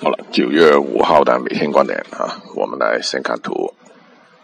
好了九月五号的每天观点啊我们来先看图。